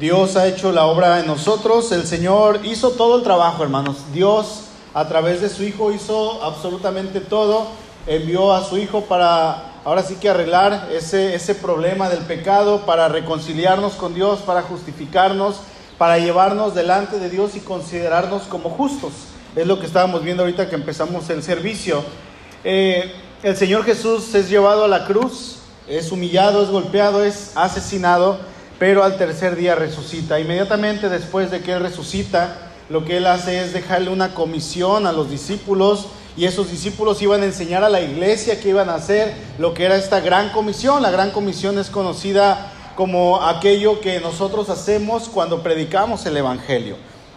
Dios ha hecho la obra en nosotros, el Señor hizo todo el trabajo, hermanos. Dios a través de su Hijo hizo absolutamente todo, envió a su Hijo para ahora sí que arreglar ese, ese problema del pecado, para reconciliarnos con Dios, para justificarnos, para llevarnos delante de Dios y considerarnos como justos. Es lo que estábamos viendo ahorita que empezamos el servicio. Eh, el Señor Jesús es llevado a la cruz, es humillado, es golpeado, es asesinado, pero al tercer día resucita. Inmediatamente después de que Él resucita, lo que Él hace es dejarle una comisión a los discípulos y esos discípulos iban a enseñar a la iglesia que iban a hacer lo que era esta gran comisión. La gran comisión es conocida como aquello que nosotros hacemos cuando predicamos el Evangelio.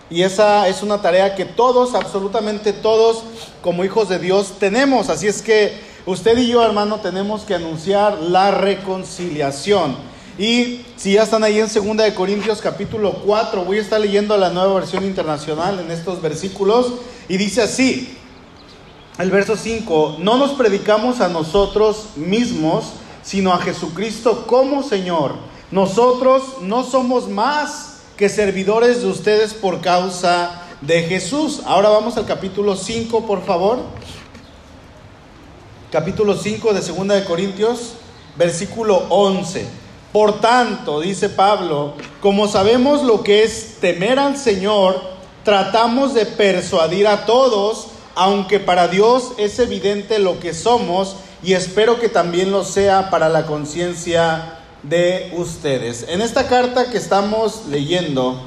Y esa es una tarea que todos, absolutamente todos, como hijos de Dios, tenemos. Así es que usted y yo, hermano, tenemos que anunciar la reconciliación. Y si ya están ahí en 2 de Corintios capítulo 4, voy a estar leyendo la nueva versión internacional en estos versículos y dice así: el verso 5, no nos predicamos a nosotros mismos, sino a Jesucristo como Señor. Nosotros no somos más que servidores de ustedes por causa de Jesús. Ahora vamos al capítulo 5, por favor. Capítulo 5 de 2 de Corintios, versículo 11. Por tanto, dice Pablo, como sabemos lo que es temer al Señor, tratamos de persuadir a todos aunque para Dios es evidente lo que somos y espero que también lo sea para la conciencia de ustedes. En esta carta que estamos leyendo,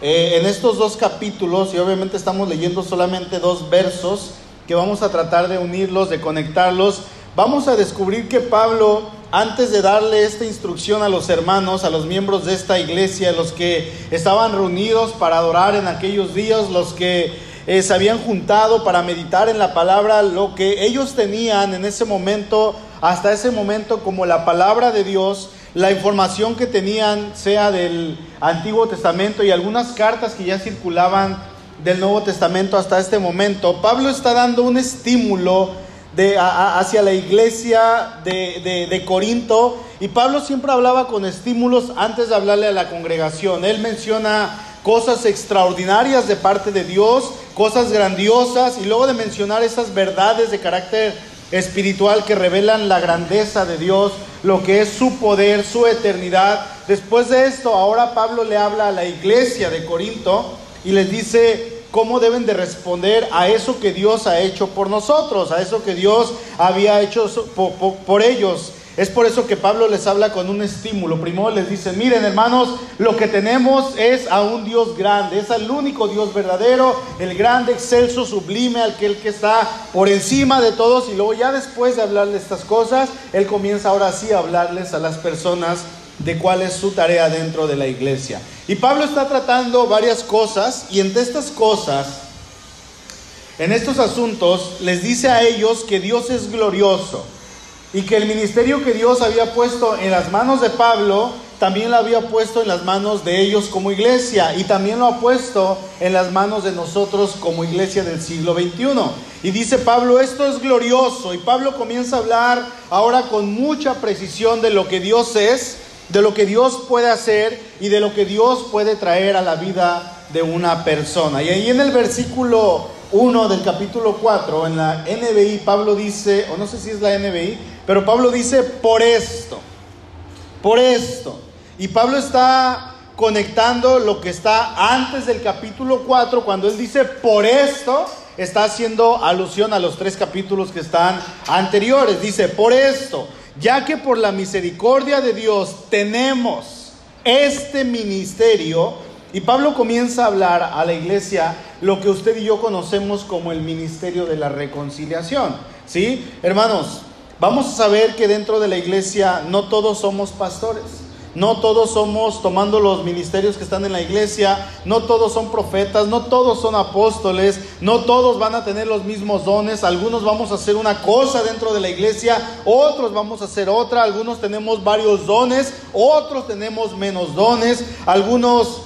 eh, en estos dos capítulos, y obviamente estamos leyendo solamente dos versos, que vamos a tratar de unirlos, de conectarlos, vamos a descubrir que Pablo, antes de darle esta instrucción a los hermanos, a los miembros de esta iglesia, los que estaban reunidos para adorar en aquellos días, los que eh, se habían juntado para meditar en la palabra, lo que ellos tenían en ese momento, hasta ese momento, como la palabra de Dios, la información que tenían, sea del Antiguo Testamento y algunas cartas que ya circulaban del Nuevo Testamento hasta este momento, Pablo está dando un estímulo de, hacia la iglesia de, de, Corinto y Pablo siempre hablaba con estímulos antes de hablarle a la congregación. Él menciona cosas extraordinarias de parte de Dios, cosas grandiosas, y luego de mencionar esas verdades de carácter espiritual que revelan la grandeza de Dios, lo que es su poder, su eternidad. Después de esto, ahora Pablo le habla a la iglesia de Corinto y les dice cómo deben de responder a eso que Dios ha hecho por nosotros, a eso que Dios había hecho por, ellos. Es por eso que Pablo les habla con un estímulo. Primero les dice, miren hermanos, lo que tenemos es a un Dios grande, es al único Dios verdadero, el grande, excelso, sublime, aquel que está por encima de todos. Y luego ya después de hablarles estas cosas, él comienza ahora sí a hablarles a las personas de cuál es su tarea dentro de la iglesia. Y Pablo está tratando varias cosas y entre estas cosas, en estos asuntos, les dice a ellos que Dios es glorioso y que el ministerio que Dios había puesto en las manos de Pablo, también lo había puesto en las manos de ellos como iglesia y también lo ha puesto en las manos de nosotros como iglesia del siglo XXI. Y dice Pablo, esto es glorioso. Y Pablo comienza a hablar ahora con mucha precisión de lo que Dios es, de lo que Dios puede hacer y de lo que Dios puede traer a la vida de una persona. Y ahí en el versículo 1 del capítulo 4, en la NBI, Pablo dice, o no sé si es la NBI, pero Pablo dice, por esto, por esto. Y Pablo está conectando lo que está antes del capítulo 4, cuando él dice, por esto, está haciendo alusión a los tres capítulos que están anteriores. Dice, por esto, ya que por la misericordia de Dios tenemos este ministerio, y Pablo comienza a hablar a la iglesia lo que usted y yo conocemos como el ministerio de la reconciliación. ¿Sí? Hermanos, vamos a saber que dentro de la iglesia no todos somos pastores. No todos somos tomando los ministerios que están en la iglesia, no todos son profetas, no todos son apóstoles, no todos van a tener los mismos dones, algunos vamos a hacer una cosa dentro de la iglesia, otros vamos a hacer otra, algunos tenemos varios dones, otros tenemos menos dones, algunos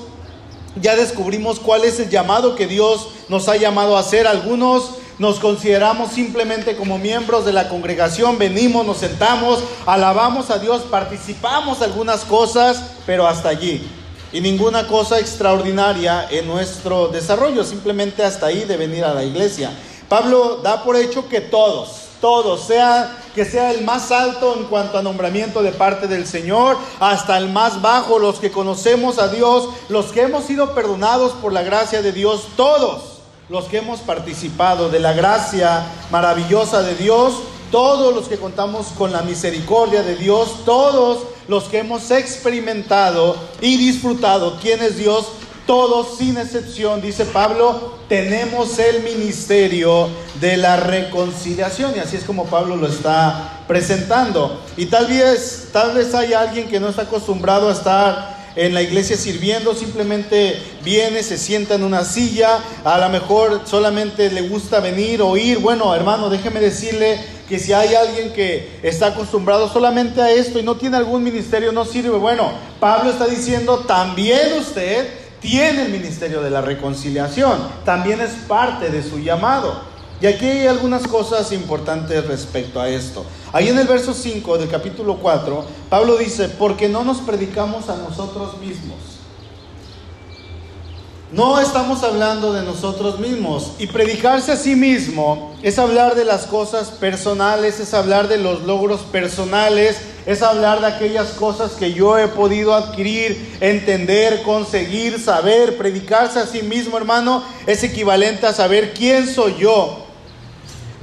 ya descubrimos cuál es el llamado que Dios nos ha llamado a hacer, algunos nos consideramos simplemente como miembros de la congregación, venimos, nos sentamos, alabamos a Dios, participamos algunas cosas, pero hasta allí. y ninguna cosa extraordinaria en nuestro desarrollo, simplemente hasta ahí de venir a la iglesia. Pablo da por hecho que todos, todos, sea que sea el más alto en cuanto a nombramiento de parte del Señor, hasta el más bajo, los que conocemos a Dios, los que hemos sido perdonados por la gracia de Dios, todos los que hemos participado de la gracia maravillosa de Dios, todos los que contamos con la misericordia de Dios, todos los que hemos experimentado y disfrutado quién es Dios, todos sin excepción, dice Pablo, tenemos el ministerio de la reconciliación y así es como Pablo lo está presentando. Y tal vez tal vez hay alguien que no está acostumbrado a estar en la iglesia sirviendo, simplemente viene, se sienta en una silla, a lo mejor solamente le gusta venir, oír. Bueno, hermano, déjeme decirle que si hay alguien que está acostumbrado solamente a esto y no tiene algún ministerio, no sirve. Bueno, Pablo está diciendo, también usted tiene el ministerio de la reconciliación, también es parte de su llamado. Y aquí hay algunas cosas importantes respecto a esto. Ahí en el verso 5 del capítulo 4, Pablo dice, porque no nos predicamos a nosotros mismos. No estamos hablando de nosotros mismos. Y predicarse a sí mismo es hablar de las cosas personales, es hablar de los logros personales, es hablar de aquellas cosas que yo he podido adquirir, entender, conseguir, saber. Predicarse a sí mismo, hermano, es equivalente a saber quién soy yo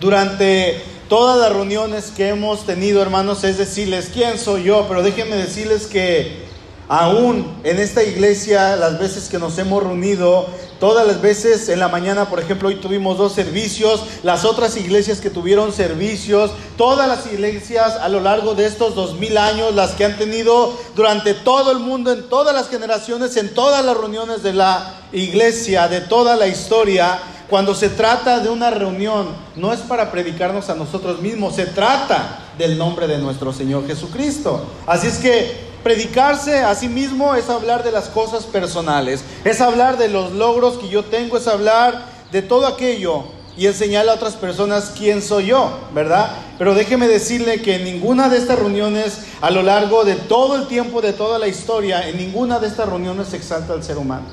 durante todas las reuniones que hemos tenido, hermanos, es decirles quién soy yo, pero déjenme decirles que aún en esta iglesia, las veces que nos hemos reunido, todas las veces en la mañana, por ejemplo, hoy tuvimos dos servicios, las otras iglesias que tuvieron servicios, todas las iglesias a lo largo de estos dos mil años, las que han tenido durante todo el mundo, en todas las generaciones, en todas las reuniones de la iglesia, de toda la historia, cuando se trata de una reunión, no es para predicarnos a nosotros mismos, se trata del nombre de nuestro Señor Jesucristo. Así es que predicarse a sí mismo es hablar de las cosas personales, es hablar de los logros que yo tengo, es hablar de todo aquello y enseñarle a otras personas quién soy yo, ¿verdad? Pero déjeme decirle que en ninguna de estas reuniones, a lo largo de todo el tiempo, de toda la historia, en ninguna de estas reuniones se exalta al ser humano.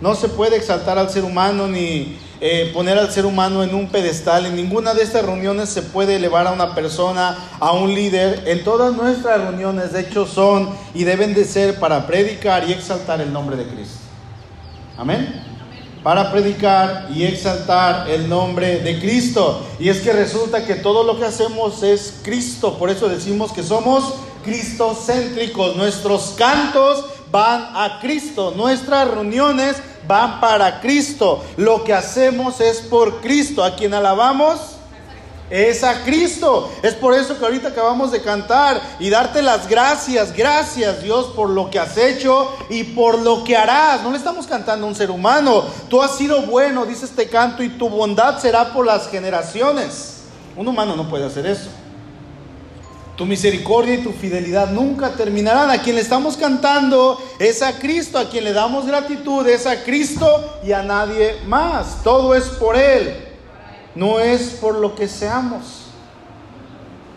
No se puede exaltar al ser humano ni eh, poner al ser humano en un pedestal. En ninguna de estas reuniones se puede elevar a una persona, a un líder. En todas nuestras reuniones, de hecho, son y deben de ser para predicar y exaltar el nombre de Cristo. Amén. Para predicar y exaltar el nombre de Cristo. Y es que resulta que todo lo que hacemos es Cristo. Por eso decimos que somos cristocéntricos. Nuestros cantos van a Cristo. Nuestras reuniones van para Cristo. Lo que hacemos es por Cristo. A quien alabamos es a Cristo. Es por eso que ahorita acabamos de cantar y darte las gracias. Gracias Dios por lo que has hecho y por lo que harás. No le estamos cantando a un ser humano. Tú has sido bueno, dice este canto, y tu bondad será por las generaciones. Un humano no puede hacer eso. Tu misericordia y tu fidelidad nunca terminarán. A quien le estamos cantando es a Cristo, a quien le damos gratitud es a Cristo y a nadie más. Todo es por Él, no es por lo que seamos.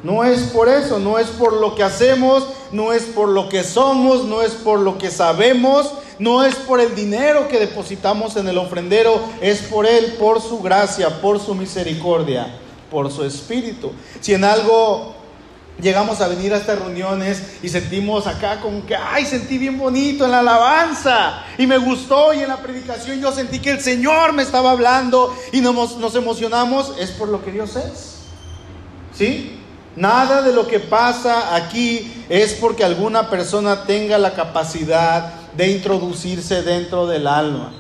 No es por eso, no es por lo que hacemos, no es por lo que somos, no es por lo que sabemos, no es por el dinero que depositamos en el ofrendero, es por Él, por su gracia, por su misericordia, por su espíritu. Si en algo llegamos a venir a estas reuniones y sentimos acá como que, ay, sentí bien bonito en la alabanza y me gustó y en la predicación yo sentí que el Señor me estaba hablando y nos, emocionamos, es por lo que Dios es. ¿Sí? Nada de lo que pasa aquí es porque alguna persona tenga la capacidad de introducirse dentro del alma.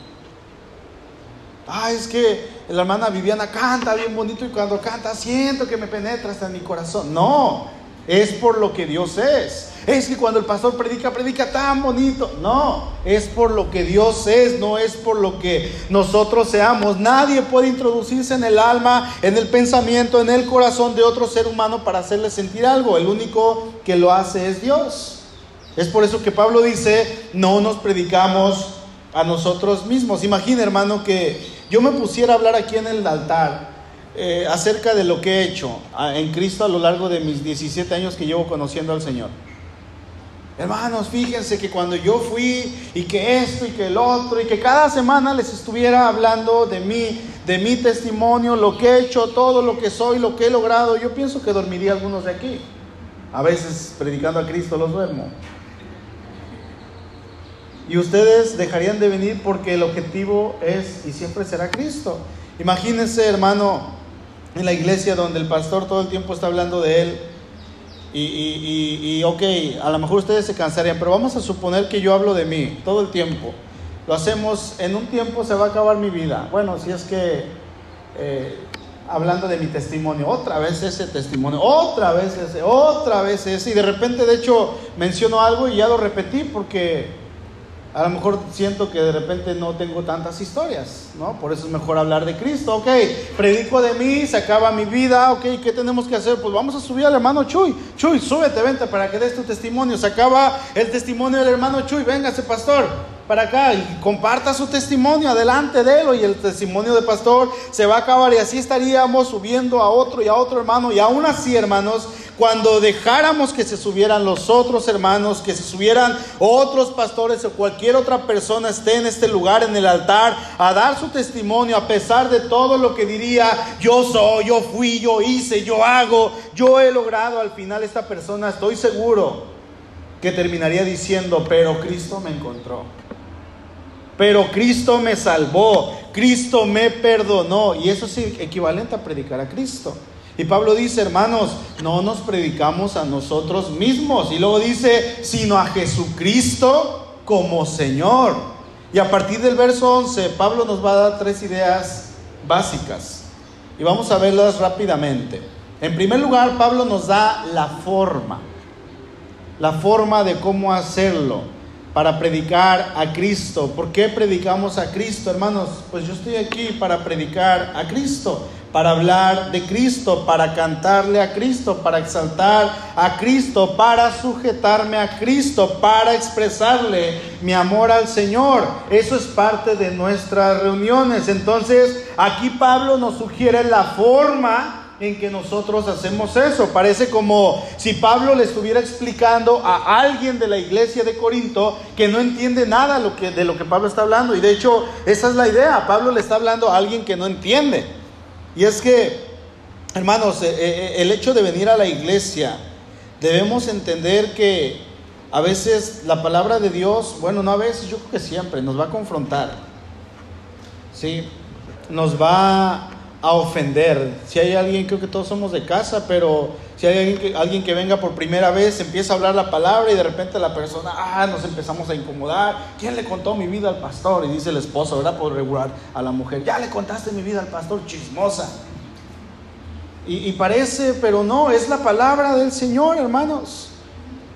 Ah, es que la hermana Viviana canta bien bonito y cuando canta siento que me penetra hasta en mi corazón. No, es por lo que Dios es. Es que cuando el pastor predica, predica tan bonito. No, es por lo que Dios es, no es por lo que nosotros seamos. Nadie puede introducirse en el alma, en el pensamiento, en el corazón de otro ser humano para hacerle sentir algo. El único que lo hace es Dios. Es por eso que Pablo dice, no nos predicamos a nosotros mismos. Imagina, hermano, que yo me pusiera a hablar aquí en el altar eh, acerca de lo que he hecho en Cristo a lo largo de mis 17 años que llevo conociendo al Señor. Hermanos, fíjense que cuando yo fui y que esto y que el otro y que cada semana les estuviera hablando de mí, de mi testimonio, lo que he hecho, todo lo que soy, lo que he logrado, yo pienso que dormiría algunos de aquí. A veces predicando a Cristo los duermo. Y ustedes dejarían de venir porque el objetivo es y siempre será Cristo. Imagínense, hermano, en la iglesia donde el pastor todo el tiempo está hablando de él y, y, y, ok, a lo mejor ustedes se cansarían, pero vamos a suponer que yo hablo de mí todo el tiempo. Lo hacemos, en un tiempo se va a acabar mi vida. Bueno, si es que, eh, hablando de mi testimonio, otra vez ese testimonio, otra vez ese, otra vez ese, y de repente, de hecho, menciono algo y ya lo repetí porque a lo mejor siento que de repente no tengo tantas historias, ¿no? Por eso es mejor hablar de Cristo. Ok, predico de mí, se acaba mi vida. Ok, ¿qué tenemos que hacer? Pues vamos a subir al hermano Chuy. Chuy, súbete, vente para que des tu testimonio. Se acaba el testimonio del hermano Chuy. Véngase, pastor para acá y comparta su testimonio adelante de él y el testimonio de pastor se va a acabar y así estaríamos subiendo a otro y a otro hermano y aún así hermanos cuando dejáramos que se subieran los otros hermanos que se subieran otros pastores o cualquier otra persona esté en este lugar en el altar a dar su testimonio a pesar de todo lo que diría yo soy yo fui yo hice yo hago yo he logrado al final esta persona estoy seguro que terminaría diciendo pero Cristo me encontró pero Cristo me salvó, Cristo me perdonó. Y eso es equivalente a predicar a Cristo. Y Pablo dice, hermanos, no nos predicamos a nosotros mismos. Y luego dice, sino a Jesucristo como Señor. Y a partir del verso 11, Pablo nos va a dar tres ideas básicas. Y vamos a verlas rápidamente. En primer lugar, Pablo nos da la forma. La forma de cómo hacerlo para predicar a Cristo. ¿Por qué predicamos a Cristo, hermanos? Pues yo estoy aquí para predicar a Cristo, para hablar de Cristo, para cantarle a Cristo, para exaltar a Cristo, para sujetarme a Cristo, para expresarle mi amor al Señor. Eso es parte de nuestras reuniones. Entonces, aquí Pablo nos sugiere la forma en que nosotros hacemos eso. Parece como si Pablo le estuviera explicando a alguien de la iglesia de Corinto que no entiende nada de lo que Pablo está hablando. Y de hecho, esa es la idea. Pablo le está hablando a alguien que no entiende. Y es que, hermanos, eh, eh, el hecho de venir a la iglesia, debemos entender que a veces la palabra de Dios, bueno, no a veces, yo creo que siempre, nos va a confrontar. ¿Sí? Nos va a ofender. Si hay alguien, creo que todos somos de casa, pero si hay alguien que, alguien que venga por primera vez, empieza a hablar la palabra y de repente la persona, ah, nos empezamos a incomodar. ¿Quién le contó mi vida al pastor? Y dice el esposo, ¿verdad? Por regular a la mujer, ya le contaste mi vida al pastor, chismosa. Y, y parece, pero no, es la palabra del Señor, hermanos.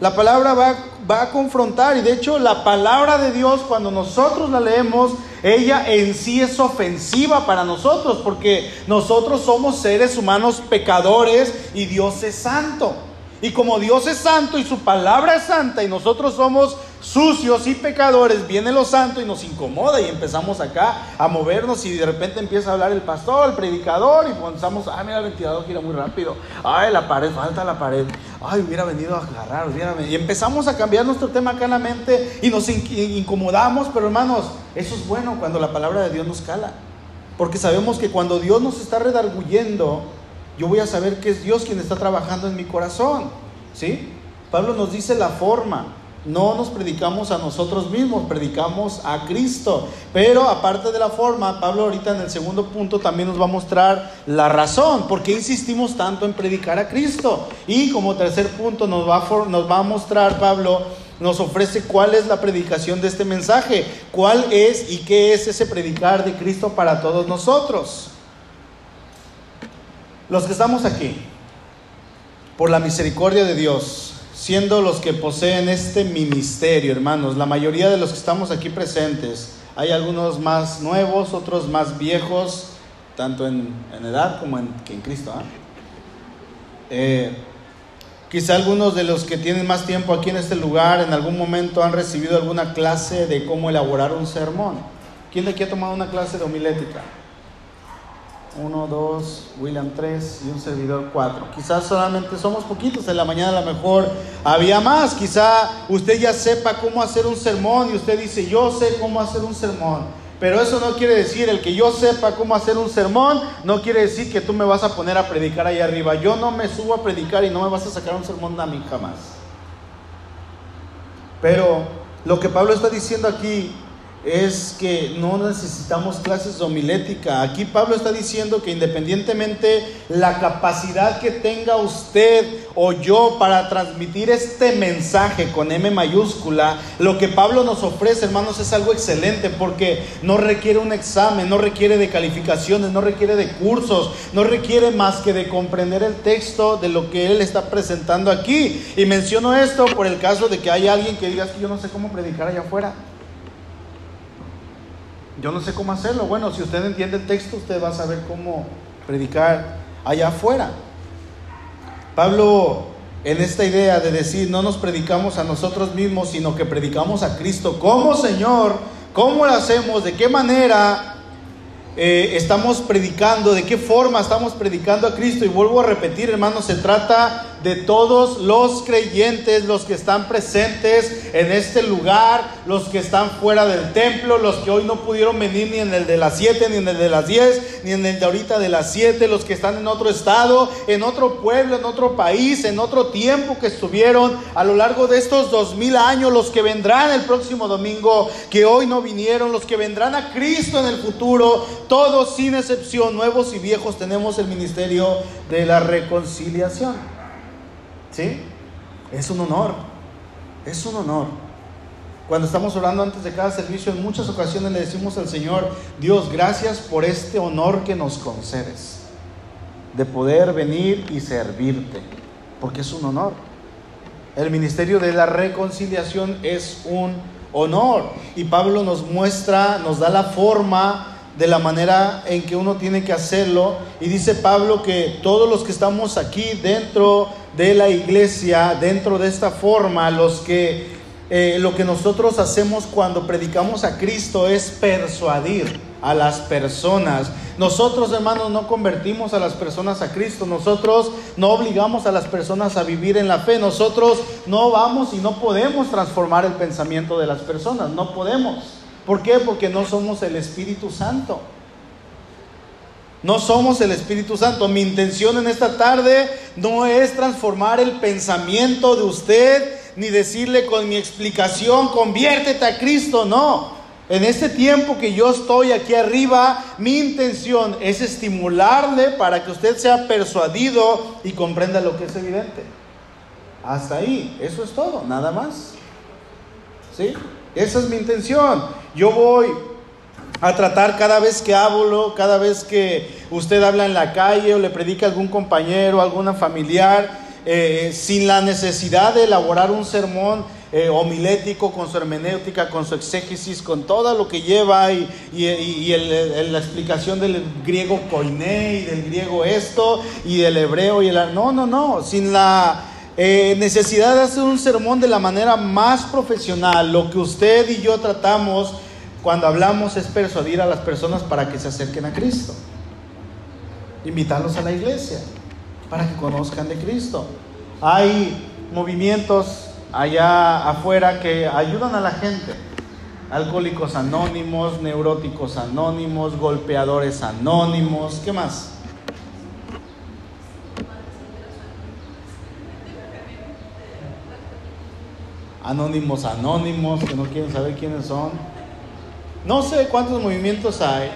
La palabra va, va a confrontar y de hecho la palabra de Dios cuando nosotros la leemos ella en sí es ofensiva para nosotros porque nosotros somos seres humanos pecadores y Dios es santo. Y como Dios es santo y su palabra es santa y nosotros somos sucios y pecadores, viene lo santo y nos incomoda y empezamos acá a movernos y de repente empieza a hablar el pastor, el predicador y pensamos, ah, mira, el ventilador gira muy rápido, ay, la pared, falta la pared, ay, hubiera venido a agarrar, hubiera venido. Y empezamos a cambiar nuestro tema acá en la mente y nos incomodamos, pero hermanos, eso es bueno cuando la palabra de Dios nos cala, porque sabemos que cuando Dios nos está redarguyendo, yo voy a saber que es Dios quien está trabajando en mi corazón. ¿Sí? Pablo nos dice la forma. No nos predicamos a nosotros mismos, predicamos a Cristo. Pero aparte de la forma, Pablo ahorita en el segundo punto también nos va a mostrar la razón, por qué insistimos tanto en predicar a Cristo. Y como tercer punto nos va a, nos va a mostrar Pablo, nos ofrece cuál es la predicación de este mensaje, cuál es y qué es ese predicar de Cristo para todos nosotros. Los que estamos aquí, por la misericordia de Dios, siendo los que poseen este ministerio, hermanos, la mayoría de los que estamos aquí presentes, hay algunos más nuevos, otros más viejos, tanto en, edad como en, en Cristo. ¿ah? Eh, quizá algunos de los que tienen más tiempo aquí en este lugar en algún momento han recibido alguna clase de cómo elaborar un sermón. ¿Quién de aquí ha tomado una clase de homilética? Uno, dos, William tres y un servidor cuatro. Quizás solamente somos poquitos, en la mañana a lo mejor había más. Quizá usted ya sepa cómo hacer un sermón y usted dice, yo sé cómo hacer un sermón. Pero eso no quiere decir, el que yo sepa cómo hacer un sermón, no quiere decir que tú me vas a poner a predicar ahí arriba. Yo no me subo a predicar y no me vas a sacar un sermón a mí jamás. Pero lo que Pablo está diciendo aquí es que no necesitamos clases de homilética. Aquí Pablo está diciendo que independientemente la capacidad que tenga usted o yo para transmitir este mensaje con M mayúscula, lo que Pablo nos ofrece, hermanos, es algo excelente porque no requiere un examen, no requiere de calificaciones, no requiere de cursos, no requiere más que de comprender el texto de lo que él está presentando aquí. Y menciono esto por el caso de que hay alguien que diga que yo no sé cómo predicar allá afuera. Yo no sé cómo hacerlo. Bueno, si usted entiende el texto, usted va a saber cómo predicar allá afuera. Pablo, en esta idea de decir, no nos predicamos a nosotros mismos, sino que predicamos a Cristo como Señor, ¿cómo lo hacemos? ¿De qué manera? Eh, estamos predicando, de qué forma estamos predicando a Cristo. Y vuelvo a repetir, hermanos, se trata de todos los creyentes, los que están presentes en este lugar, los que están fuera del templo, los que hoy no pudieron venir ni en el de las 7, ni en el de las 10, ni en el de ahorita de las 7, los que están en otro estado, en otro pueblo, en otro país, en otro tiempo que estuvieron a lo largo de estos dos mil años, los que vendrán el próximo domingo, que hoy no vinieron, los que vendrán a Cristo en el futuro, todos sin excepción, nuevos y viejos, tenemos el ministerio de la reconciliación. ¿Sí? Es un honor. Es un honor. Cuando estamos orando antes de cada servicio, en muchas ocasiones le decimos al Señor, Dios, gracias por este honor que nos concedes, de poder venir y servirte, porque es un honor. El ministerio de la reconciliación es un honor. Y Pablo nos muestra, nos da la forma de la manera en que uno tiene que hacerlo. Y dice Pablo que todos los que estamos aquí dentro de la iglesia, dentro de esta forma, los que eh, lo que nosotros hacemos cuando predicamos a Cristo es persuadir a las personas. Nosotros, hermanos, no convertimos a las personas a Cristo. Nosotros no obligamos a las personas a vivir en la fe. Nosotros no vamos y no podemos transformar el pensamiento de las personas. No podemos. ¿Por qué? Porque no somos el Espíritu Santo. No somos el Espíritu Santo. Mi intención en esta tarde no es transformar el pensamiento de usted, ni decirle con mi explicación, conviértete a Cristo. No. En este tiempo que yo estoy aquí arriba, mi intención es estimularle para que usted sea persuadido y comprenda lo que es evidente. Hasta ahí, eso es todo, nada más. ¿Sí? Esa es mi intención. Yo voy a tratar cada vez que hablo, cada vez que usted habla en la calle o le predica a algún compañero, alguna familiar, eh, sin la necesidad de elaborar un sermón eh, homilético con su hermenéutica, con su exégesis, con todo lo que lleva y, la explicación del griego koiné y del griego esto y del hebreo y el... No, no, no, sin la eh, necesidad de hacer un sermón de la manera más profesional, lo que usted y yo tratamos cuando hablamos es persuadir a las personas para que se acerquen a Cristo. Invitarlos a la iglesia para que conozcan de Cristo. Hay movimientos allá afuera que ayudan a la gente. Alcohólicos anónimos, neuróticos anónimos, golpeadores anónimos, ¿qué más? Anónimos anónimos, que no quieren saber quiénes son. No sé cuántos movimientos hay.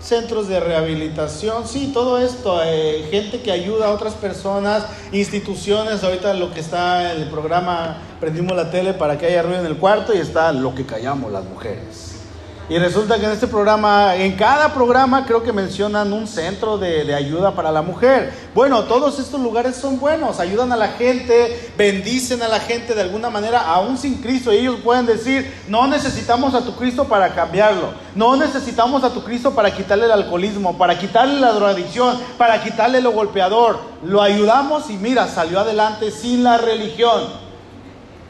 Centros de rehabilitación, sí, todo esto, eh, gente que ayuda a otras personas, instituciones, ahorita lo que está en el programa, prendimos la tele para que haya ruido en el cuarto y está lo que callamos las mujeres. Y resulta que en este programa, en cada programa creo que mencionan un centro de, ayuda para la mujer. Bueno, todos estos lugares son buenos, ayudan a la gente, bendicen a la gente de alguna manera, aún sin Cristo. Ellos pueden decir, no necesitamos a tu Cristo para cambiarlo, no necesitamos a tu Cristo para quitarle el alcoholismo, para quitarle la drogadicción, para quitarle lo golpeador. Lo ayudamos y mira, salió adelante sin la religión.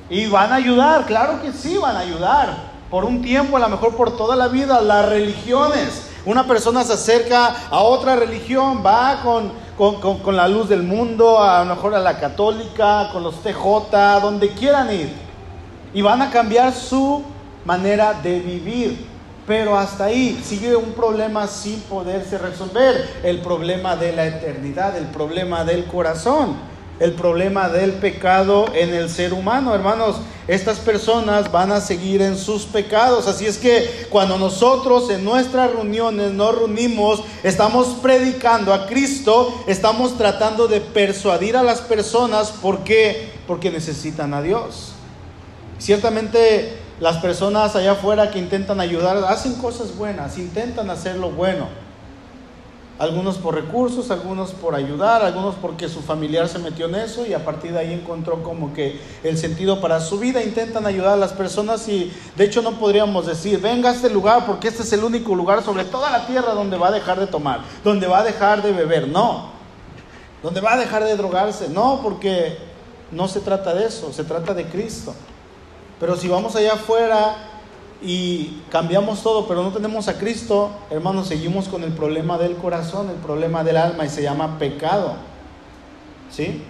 Y van a ayudar, claro que sí, van a ayudar por un tiempo, a lo mejor por toda la vida, las religiones. una persona se acerca a otra religión, va con, con, la luz del mundo, a lo mejor a la católica, con los TJ, donde quieran ir. Y van a cambiar su manera de vivir. Pero hasta ahí sigue un problema sin poderse resolver, el problema de la eternidad, el problema del corazón el problema del pecado en el ser humano, hermanos. Estas personas van a seguir en sus pecados. Así es que cuando nosotros en nuestras reuniones nos reunimos, estamos predicando a Cristo, estamos tratando de persuadir a las personas. ¿Por qué? Porque necesitan a Dios. Ciertamente las personas allá afuera que intentan ayudar hacen cosas buenas, intentan hacer lo bueno algunos por recursos, algunos por ayudar, algunos porque su familiar se metió en eso y a partir de ahí encontró como que el sentido para su vida. Intentan ayudar a las personas y de hecho no podríamos decir, venga a este lugar porque este es el único lugar sobre toda la tierra donde va a dejar de tomar, donde va a dejar de beber. No, donde va a dejar de drogarse. No, porque no se trata de eso, se trata de Cristo. Pero si vamos allá afuera y cambiamos todo, pero no tenemos a Cristo, hermanos, seguimos con el problema del corazón, el problema del alma y se llama pecado. ¿Sí?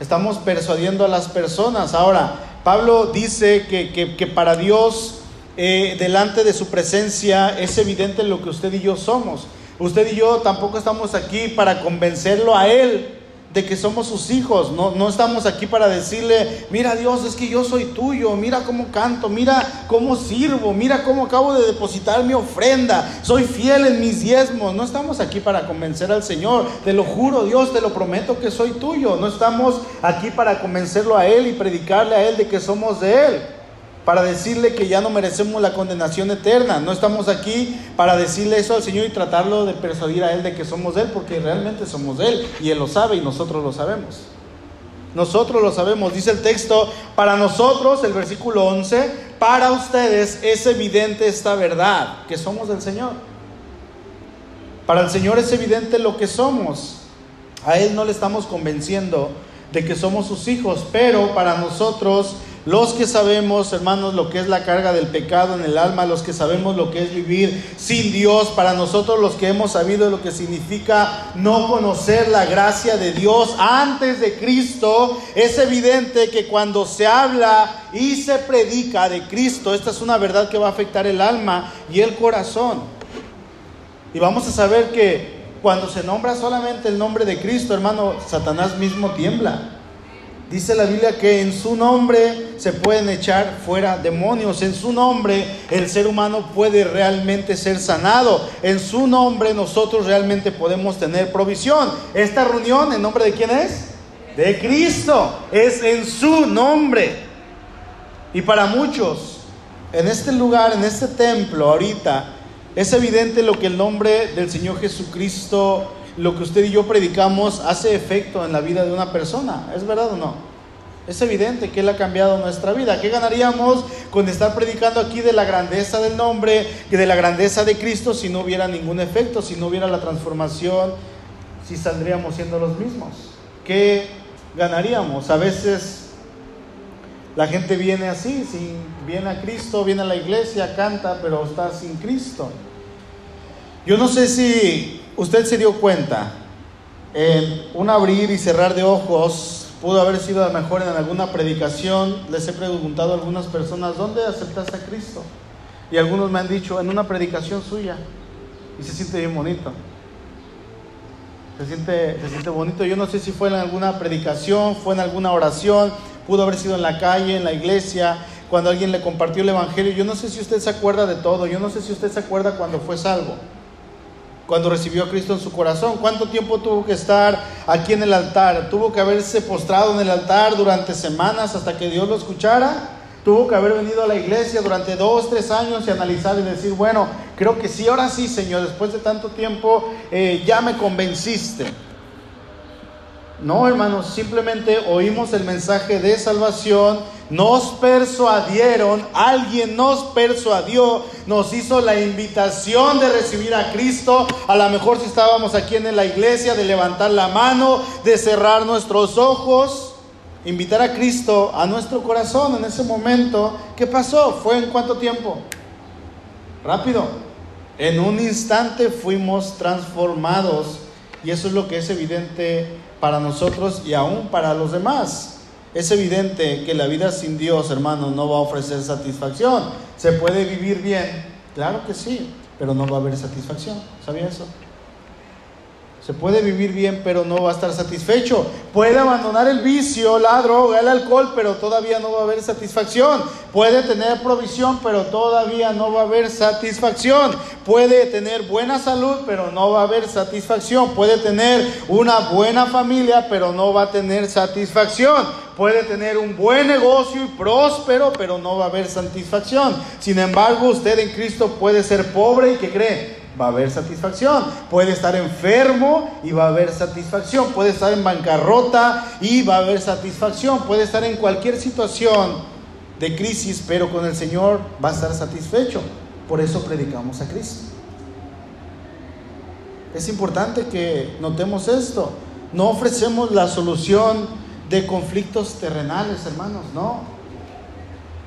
Estamos persuadiendo a las personas. Ahora, Pablo dice que, para Dios, eh, delante de su presencia, es evidente lo que usted y yo somos. Usted y yo tampoco estamos aquí para convencerlo a Él de que somos sus hijos. No, no estamos aquí para decirle, mira Dios, es que yo soy tuyo, mira cómo canto, mira cómo sirvo, mira cómo acabo de depositar mi ofrenda, soy fiel en mis diezmos. No estamos aquí para convencer al Señor, te lo juro Dios, te lo prometo que soy tuyo. No estamos aquí para convencerlo a Él y predicarle a Él de que somos de Él para decirle que ya no merecemos la condenación eterna. No estamos aquí para decirle eso al Señor y tratarlo de persuadir a Él de que somos Él, porque realmente somos Él y Él lo sabe y nosotros lo sabemos. Nosotros lo sabemos, dice el texto, para nosotros, el versículo 11, para ustedes es evidente esta verdad, que somos del Señor. Para el Señor es evidente lo que somos. A Él no le estamos convenciendo de que somos sus hijos, pero para nosotros los que sabemos, hermanos, lo que es la carga del pecado en el alma, los que sabemos lo que es vivir sin Dios, para nosotros los que hemos sabido lo que significa no conocer la gracia de Dios antes de Cristo, es evidente que cuando se habla y se predica de Cristo, esta es una verdad que va a afectar el alma y el corazón. Y vamos a saber que cuando se nombra solamente el nombre de Cristo, hermano, Satanás mismo tiembla. Dice la Biblia que en su nombre se pueden echar fuera demonios. En su nombre el ser humano puede realmente ser sanado. En su nombre nosotros realmente podemos tener provisión. Esta reunión, ¿en nombre de quién es? De Cristo. Es en su nombre. Y para muchos, en este lugar, en este templo, ahorita, es evidente lo que el nombre del Señor Jesucristo lo que usted y yo predicamos hace efecto en la vida de una persona. ¿Es verdad o no? Es evidente que Él ha cambiado nuestra vida. ¿Qué ganaríamos con estar predicando aquí de la grandeza del nombre de la grandeza de Cristo si no hubiera ningún efecto, si no hubiera la transformación, si saldríamos siendo los mismos? ¿Qué ganaríamos? A veces la gente viene así, viene a Cristo, viene a la iglesia, canta, pero está sin Cristo. Yo no sé si usted se dio cuenta, en un abrir y cerrar de ojos, pudo haber sido a lo mejor en alguna predicación, les he preguntado a algunas personas, ¿dónde aceptaste a Cristo? Y algunos me han dicho, en una predicación suya. Y se siente bien bonito. Se siente, se siente bonito. Yo no sé si fue en alguna predicación, fue en alguna oración, pudo haber sido en la calle, en la iglesia, cuando alguien le compartió el Evangelio. Yo no sé si usted se acuerda de todo. Yo no sé si usted se acuerda cuando fue salvo cuando recibió a Cristo en su corazón. ¿Cuánto tiempo tuvo que estar aquí en el altar? ¿Tuvo que haberse postrado en el altar durante semanas hasta que Dios lo escuchara? ¿Tuvo que haber venido a la iglesia durante dos, tres años y analizar y decir, bueno, creo que sí, ahora sí, Señor, después de tanto tiempo eh, ya me convenciste? No, hermanos, simplemente oímos el mensaje de salvación, nos persuadieron, alguien nos persuadió, nos hizo la invitación de recibir a Cristo. A lo mejor si estábamos aquí en la iglesia, de levantar la mano, de cerrar nuestros ojos, invitar a Cristo a nuestro corazón en ese momento. ¿Qué pasó? ¿Fue en cuánto tiempo? Rápido. En un instante fuimos transformados y eso es lo que es evidente para nosotros y aún para los demás. Es evidente que la vida sin Dios, hermano, no va a ofrecer satisfacción. ¿Se puede vivir bien? Claro que sí, pero no va a haber satisfacción. ¿Sabía eso? Se puede vivir bien, pero no va a estar satisfecho. Puede abandonar el vicio, la droga, el alcohol, pero todavía no va a haber satisfacción. Puede tener provisión, pero todavía no va a haber satisfacción. Puede tener buena salud, pero no va a haber satisfacción. Puede tener una buena familia, pero no va a tener satisfacción. Puede tener un buen negocio y próspero, pero no va a haber satisfacción. Sin embargo, usted en Cristo puede ser pobre y que cree va a haber satisfacción. Puede estar enfermo y va a haber satisfacción. Puede estar en bancarrota y va a haber satisfacción. Puede estar en cualquier situación de crisis, pero con el Señor va a estar satisfecho. Por eso predicamos a Cristo. Es importante que notemos esto. No ofrecemos la solución de conflictos terrenales, hermanos, no.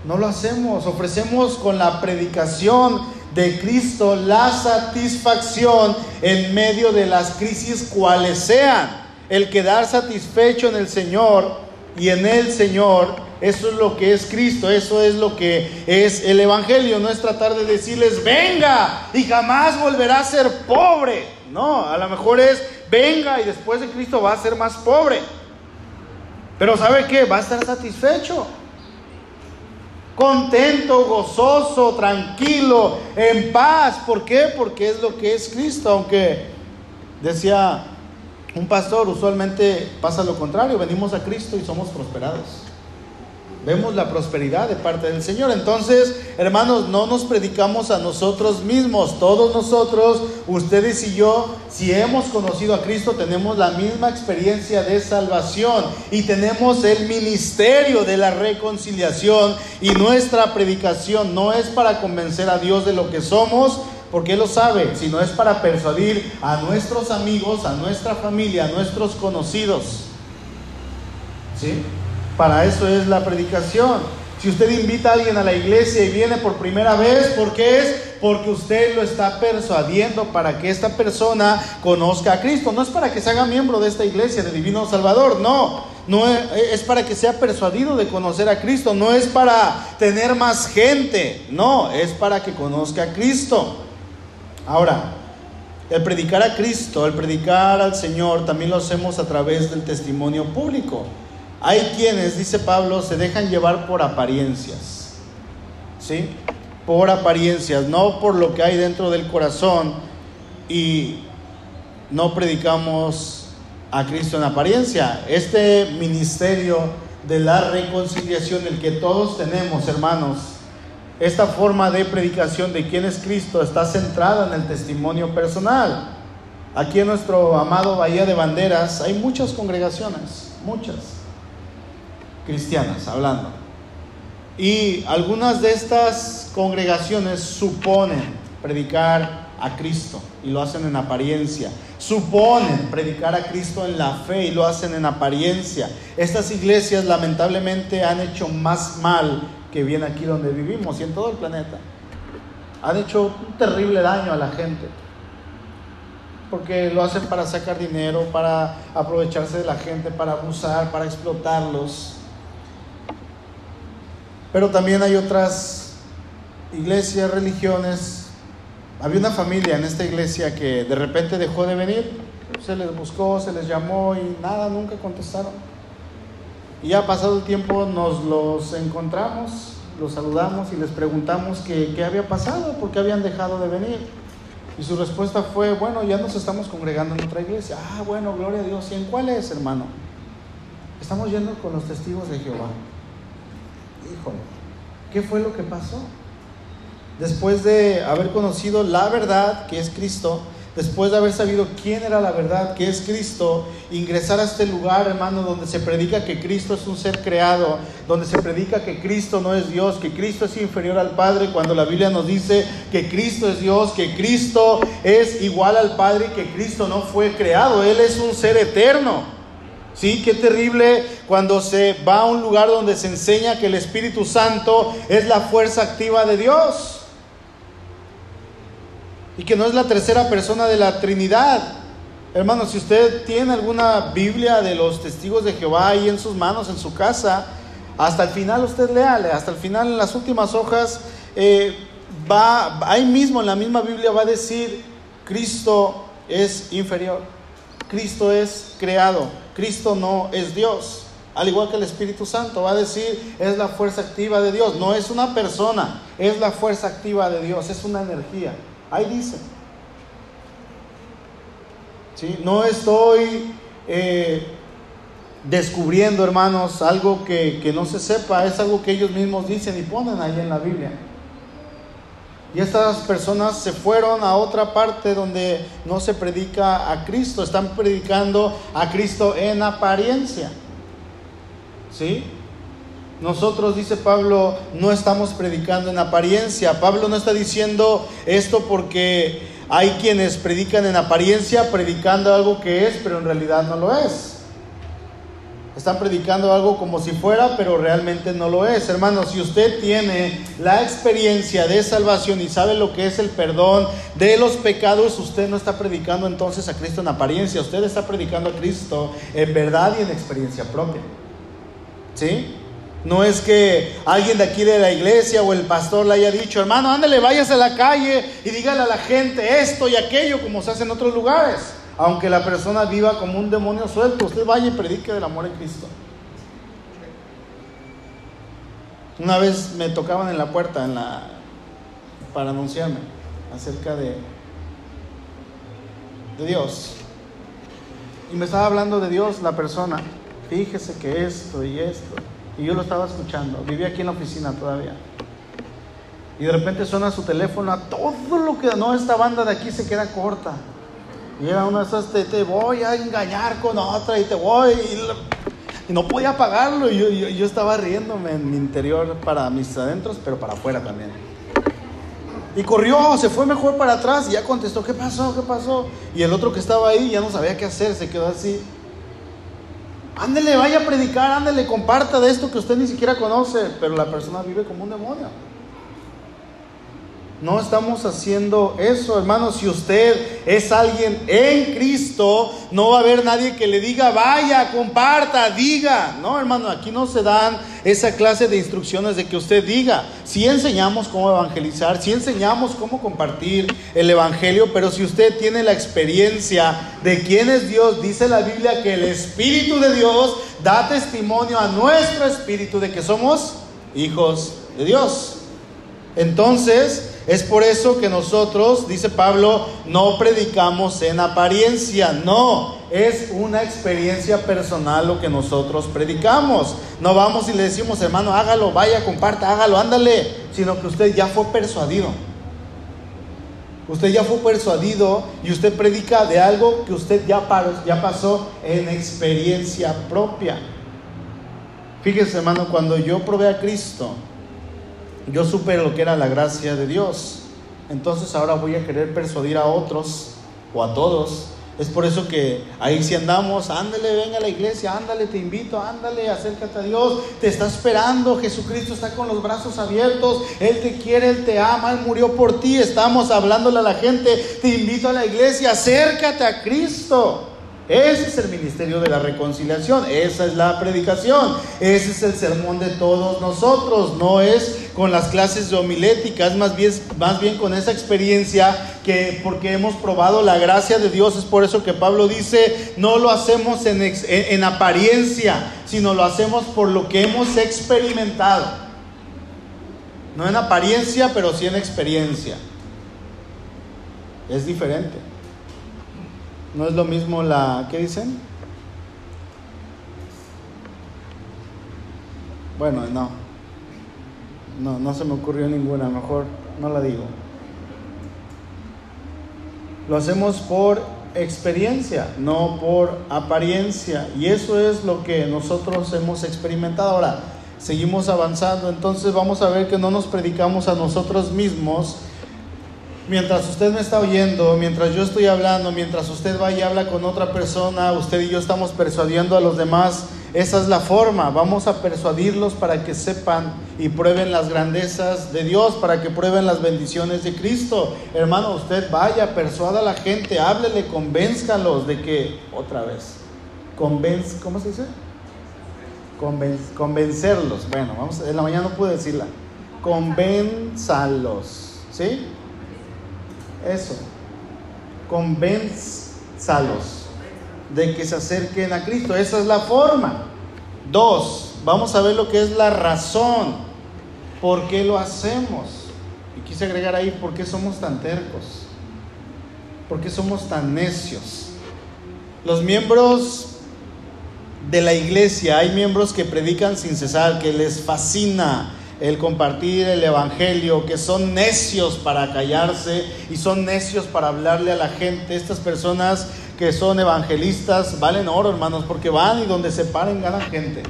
No lo hacemos. Ofrecemos con la predicación de Cristo la satisfacción en medio de las crisis cuales sean. El quedar satisfecho en el Señor y en el Señor, eso es lo que es Cristo, eso es lo que es el Evangelio. No es tratar de decirles, venga y jamás volverá a ser pobre. No, a lo mejor es, venga y después de Cristo va a ser más pobre. Pero ¿sabe qué? Va a estar satisfecho contento, gozoso, tranquilo, en paz. ¿Por qué? Porque es lo que es Cristo, aunque decía un pastor, usualmente pasa lo contrario, venimos a Cristo y somos prosperados. Vemos la prosperidad de parte del Señor. Entonces, hermanos, no nos predicamos a nosotros mismos. Todos nosotros, ustedes y yo, si hemos conocido a Cristo, tenemos la misma experiencia de salvación y tenemos el ministerio de la reconciliación. Y nuestra predicación no es para convencer a Dios de lo que somos, porque Él lo sabe, sino es para persuadir a nuestros amigos, a nuestra familia, a nuestros conocidos. ¿Sí? Para eso es la predicación. Si usted invita a alguien a la iglesia y viene por primera vez, ¿por qué es? Porque usted lo está persuadiendo para que esta persona conozca a Cristo. No es para que se haga miembro de esta iglesia de Divino Salvador, no. No es, es para que sea persuadido de conocer a Cristo, no es para tener más gente, no, es para que conozca a Cristo. Ahora, el predicar a Cristo, el predicar al Señor, también lo hacemos a través del testimonio público. Hay quienes, dice Pablo, se dejan llevar por apariencias. ¿Sí? Por apariencias, no por lo que hay dentro del corazón y no predicamos a Cristo en apariencia. Este ministerio de la reconciliación, el que todos tenemos, hermanos, esta forma de predicación de quién es Cristo está centrada en el testimonio personal. Aquí en nuestro amado Bahía de Banderas hay muchas congregaciones, muchas cristianas hablando. Y algunas de estas congregaciones suponen predicar a Cristo y lo hacen en apariencia. Suponen predicar a Cristo en la fe y lo hacen en apariencia. Estas iglesias lamentablemente han hecho más mal que bien aquí donde vivimos y en todo el planeta. Han hecho un terrible daño a la gente. Porque lo hacen para sacar dinero, para aprovecharse de la gente, para abusar, para explotarlos. Pero también hay otras iglesias, religiones. Había una familia en esta iglesia que de repente dejó de venir, se les buscó, se les llamó y nada, nunca contestaron. Y ya pasado el tiempo nos los encontramos, los saludamos y les preguntamos qué, había pasado, por qué habían dejado de venir. Y su respuesta fue, bueno, ya nos estamos congregando en otra iglesia. Ah, bueno, gloria a Dios. ¿Y en cuál es, hermano? Estamos yendo con los testigos de Jehová. Híjole, ¿qué fue lo que pasó? Después de haber conocido la verdad, que es Cristo, después de haber sabido quién era la verdad, que es Cristo, ingresar a este lugar, hermano, donde se predica que Cristo es un ser creado, donde se predica que Cristo no es Dios, que Cristo es inferior al Padre, cuando la Biblia nos dice que Cristo es Dios, que Cristo es igual al Padre y que Cristo no fue creado, Él es un ser eterno. Sí, qué terrible cuando se va a un lugar donde se enseña que el Espíritu Santo es la fuerza activa de Dios. y que no es la tercera persona de la Trinidad. Hermano, si usted tiene alguna Biblia de los testigos de Jehová ahí en sus manos, en su casa, hasta el final usted léale, hasta el final en las últimas hojas, eh, va, ahí mismo en la misma Biblia va a decir, Cristo es inferior, Cristo es creado, Cristo no es Dios. Al igual que el Espíritu Santo va a decir, es la fuerza activa de Dios, no es una persona, es la fuerza activa de Dios, es una energía. Ahí dice. ¿Sí? No estoy eh, descubriendo, hermanos, algo que, que no se sepa, es algo que ellos mismos dicen y ponen ahí en la Biblia. Y estas personas se fueron a otra parte donde no se predica a Cristo, están predicando a Cristo en apariencia. ¿Sí? Nosotros, dice Pablo, no estamos predicando en apariencia. Pablo no está diciendo esto porque hay quienes predican en apariencia, predicando algo que es, pero en realidad no lo es. Están predicando algo como si fuera, pero realmente no lo es. Hermanos, si usted tiene la experiencia de salvación y sabe lo que es el perdón de los pecados, usted no está predicando entonces a Cristo en apariencia, usted está predicando a Cristo en verdad y en experiencia propia. ¿Sí? No es que alguien de aquí de la iglesia o el pastor le haya dicho, hermano, ándale, váyase a la calle y dígale a la gente esto y aquello como se hace en otros lugares. Aunque la persona viva como un demonio suelto, usted vaya y predique del amor en Cristo. Una vez me tocaban en la puerta para anunciarme acerca de, de Dios. Y me estaba hablando de Dios la persona. Fíjese que esto y esto. Y yo lo estaba escuchando. Vivía aquí en la oficina todavía. Y de repente suena su teléfono a todo lo que... No, esta banda de aquí se queda corta. Era una de esas, te, voy a engañar con otra y te voy... Y, no podía pagarlo. Y yo, yo, estaba riéndome en mi interior para mis adentros, pero para afuera también. Y corrió, se fue mejor para atrás y ya contestó, ¿qué pasó? ¿Qué pasó? Y el otro que estaba ahí ya no sabía qué hacer, se quedó así. Ándele, vaya a predicar, ándele, comparta de esto que usted ni siquiera conoce, pero la persona vive como un demonio. No estamos haciendo eso, hermano. Si usted es alguien en Cristo, no va a haber nadie que le diga, vaya, comparta, diga. No, hermano, aquí no se dan esa clase de instrucciones de que usted diga. Si enseñamos cómo evangelizar, si enseñamos cómo compartir el Evangelio, pero si usted tiene la experiencia de quién es Dios, dice la Biblia que el Espíritu de Dios da testimonio a nuestro espíritu de que somos hijos de Dios. Entonces, es por eso que nosotros, dice Pablo, no predicamos en apariencia, no, es una experiencia personal lo que nosotros predicamos. No vamos y le decimos, hermano, hágalo, vaya, comparta, hágalo, ándale, sino que usted ya fue persuadido. Usted ya fue persuadido y usted predica de algo que usted ya, ya pasó en experiencia propia. Fíjese, hermano, cuando yo probé a Cristo, yo supe lo que era la gracia de Dios. Entonces ahora voy a querer persuadir a otros o a todos. Es por eso que ahí si andamos, ándale, venga a la iglesia, ándale, te invito, ándale, acércate a Dios, te está esperando, Jesucristo está con los brazos abiertos, Él te quiere, Él te ama, Él murió por ti, estamos hablándole a la gente, te invito a la iglesia, acércate a Cristo. Ese es el ministerio de la reconciliación, esa es la predicación, ese es el sermón de todos nosotros, no es con las clases de homilética, es más bien, más bien con esa experiencia que porque hemos probado la gracia de Dios, es por eso que Pablo dice, no lo hacemos en, en apariencia, sino lo hacemos por lo que hemos experimentado. No en apariencia, pero sí en experiencia. Es diferente. No es lo mismo la, ¿qué dicen? Bueno, no. No, no se me ocurrió ninguna, mejor no la digo. Lo hacemos por experiencia, no por apariencia. Y eso es lo que nosotros hemos experimentado. Ahora, seguimos avanzando, entonces vamos a ver que no nos predicamos a nosotros mismos, Mientras usted me está oyendo, mientras yo estoy hablando, mientras usted va y habla con otra persona, usted y yo estamos persuadiendo a los demás Esa es la forma. Vamos a persuadirlos para que sepan y prueben las grandezas de Dios, para que prueben las bendiciones de Cristo. Hermano, usted vaya, persuada a la gente, háblele, convénzcalos de que, otra vez, convenz, ¿cómo se dice? convencerlos. Bueno, vamos, en la mañana no pude decirla. Convénzalos. ¿Sí? Eso. Convénzalos de que se acerquen a Cristo. Esa es la forma. Dos, vamos a ver lo que es la razón. ¿Por qué lo hacemos? Y quise agregar ahí, ¿por qué somos tan tercos? ¿Por qué somos tan necios? Los miembros de la iglesia hay miembros que predican sin cesar, que les fascina el compartir el Evangelio, que son necios para callarse y son necios para hablarle a la gente. Estas personas que son evangelistas valen oro, hermanos, porque van y donde se paren ganan gente.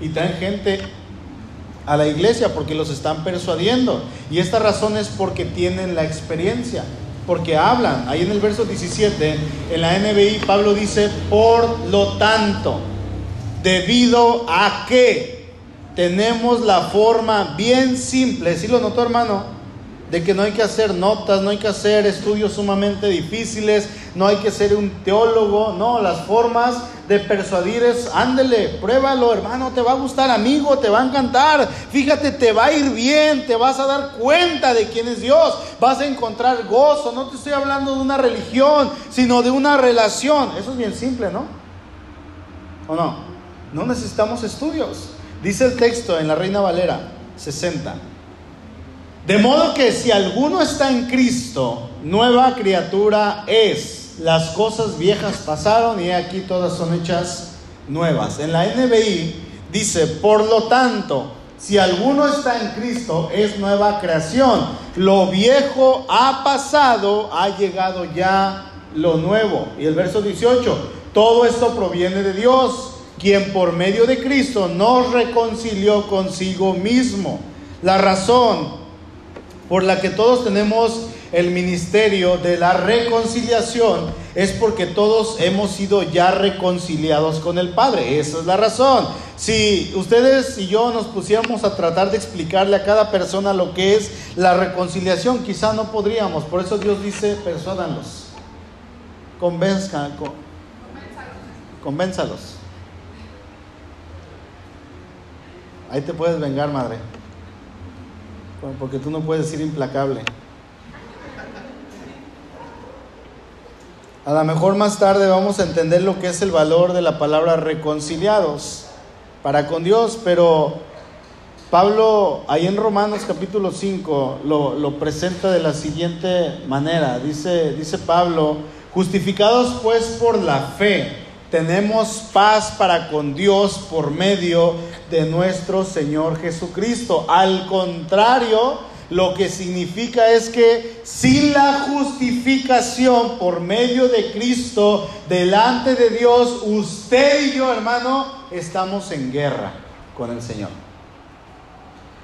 Y traen gente a la iglesia porque los están persuadiendo. Y esta razón es porque tienen la experiencia, porque hablan. Ahí en el verso 17, en la NBI, Pablo dice, por lo tanto, debido a que tenemos la forma bien simple, ¿sí lo notó hermano? De que no hay que hacer notas, no hay que hacer estudios sumamente difíciles, no hay que ser un teólogo, no, las formas de persuadir es, ándele, pruébalo, hermano, te va a gustar, amigo, te va a encantar, fíjate, te va a ir bien, te vas a dar cuenta de quién es Dios, vas a encontrar gozo, no te estoy hablando de una religión, sino de una relación, eso es bien simple, ¿no? ¿O no? No necesitamos estudios. Dice el texto en la Reina Valera 60. De modo que si alguno está en Cristo, nueva criatura es. Las cosas viejas pasaron y aquí todas son hechas nuevas. En la NBI dice, por lo tanto, si alguno está en Cristo, es nueva creación. Lo viejo ha pasado, ha llegado ya lo nuevo. Y el verso 18, todo esto proviene de Dios quien por medio de Cristo nos reconcilió consigo mismo. La razón por la que todos tenemos el ministerio de la reconciliación es porque todos hemos sido ya reconciliados con el Padre. Esa es la razón. Si ustedes y yo nos pusiéramos a tratar de explicarle a cada persona lo que es la reconciliación, quizá no podríamos. Por eso Dios dice, persuádanlos. Convenzcan, convénzalos. Ahí te puedes vengar, madre. Porque tú no puedes ser implacable. A lo mejor más tarde vamos a entender lo que es el valor de la palabra reconciliados para con Dios, pero Pablo ahí en Romanos capítulo 5 lo, lo, presenta de la siguiente manera. Dice, dice Pablo, justificados pues por la fe tenemos paz para con Dios por medio de nuestro Señor Jesucristo. Al contrario, lo que significa es que sin la justificación por medio de Cristo delante de Dios, usted y yo, hermano, estamos en guerra con el Señor.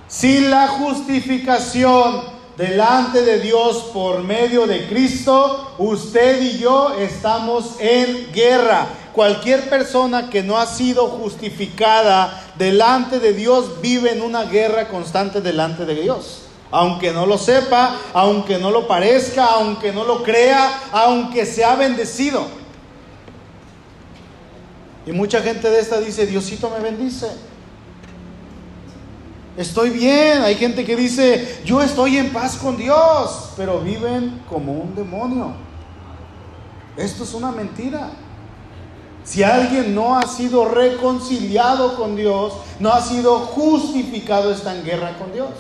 Sin la justificación delante de Dios por medio de Cristo, usted y yo estamos en guerra. Cualquier persona que no ha sido justificada delante de Dios vive en una guerra constante delante de Dios. Aunque no lo sepa, aunque no lo parezca, aunque no lo crea, aunque sea bendecido. Y mucha gente de esta dice, Diosito me bendice estoy bien. Hay gente que dice, yo estoy en paz con Dios, pero viven como un demonio. Esto es una mentira. Si alguien no ha sido reconciliado con Dios, no ha sido justificado, está en guerra con Dios.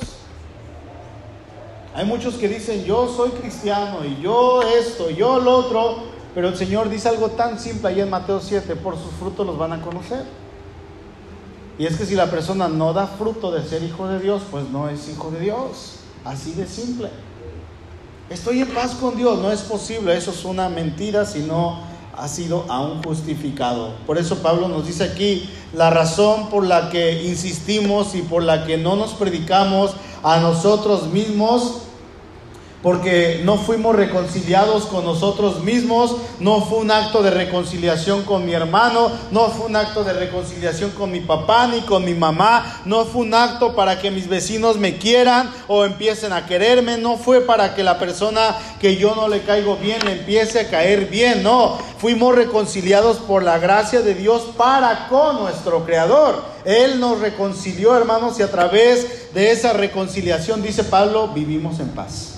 Hay muchos que dicen, yo soy cristiano y yo esto, yo lo otro, pero el Señor dice algo tan simple ahí en Mateo 7, por sus frutos los van a conocer. Y es que si la persona no da fruto de ser hijo de Dios, pues no es hijo de Dios. Así de simple. Estoy en paz con Dios, no es posible, eso es una mentira si no ha sido aún justificado. Por eso Pablo nos dice aquí la razón por la que insistimos y por la que no nos predicamos a nosotros mismos, porque no fuimos reconciliados con nosotros mismos, no fue un acto de reconciliación con mi hermano, no fue un acto de reconciliación con mi papá ni con mi mamá, no fue un acto para que mis vecinos me quieran o empiecen a quererme, no fue para que la persona que yo no le caigo bien le empiece a caer bien, no, fuimos reconciliados por la gracia de Dios para con nuestro Creador. Él nos reconcilió, hermanos, y a través de esa reconciliación, dice Pablo, vivimos en paz.